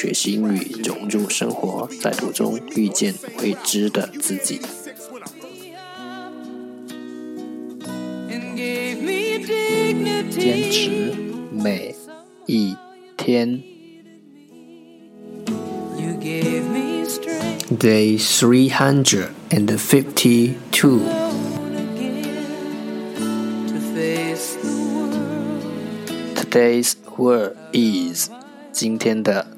学习英语融入生活，在途中遇见未知的自己。坚持每一天。Day three hundred and fifty-two. Today's word is 今天的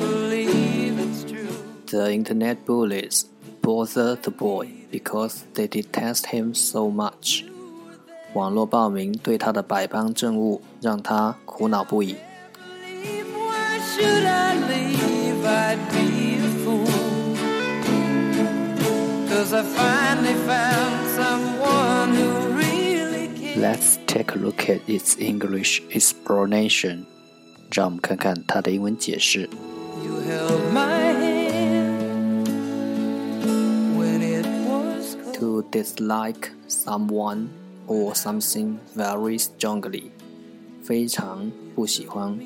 The internet bullies bother the boy because they detest him so much. 网络暴民对他的百般憎恶让他苦恼不已。Let's take a look at its English explanation. 让我们看看它的英文解释。 To dislike someone or something very strongly，非常不喜欢。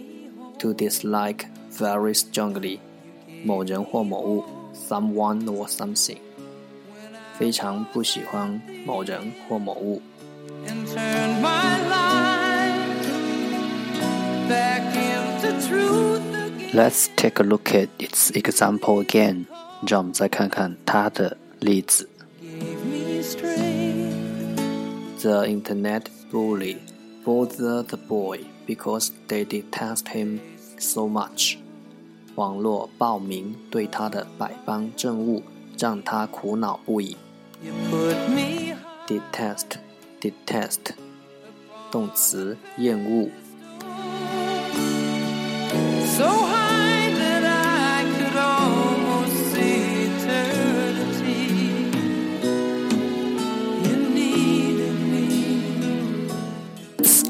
To dislike very strongly，某人或某物，someone or something，非常不喜欢某人或某物。Let's take a look at its example again. 让我们再看看它的例子。 The internet bully bother the boy because they detest him so much. 网络暴民对他的百般憎恶，让他苦恼不已。Detest, detest，动词，厌恶。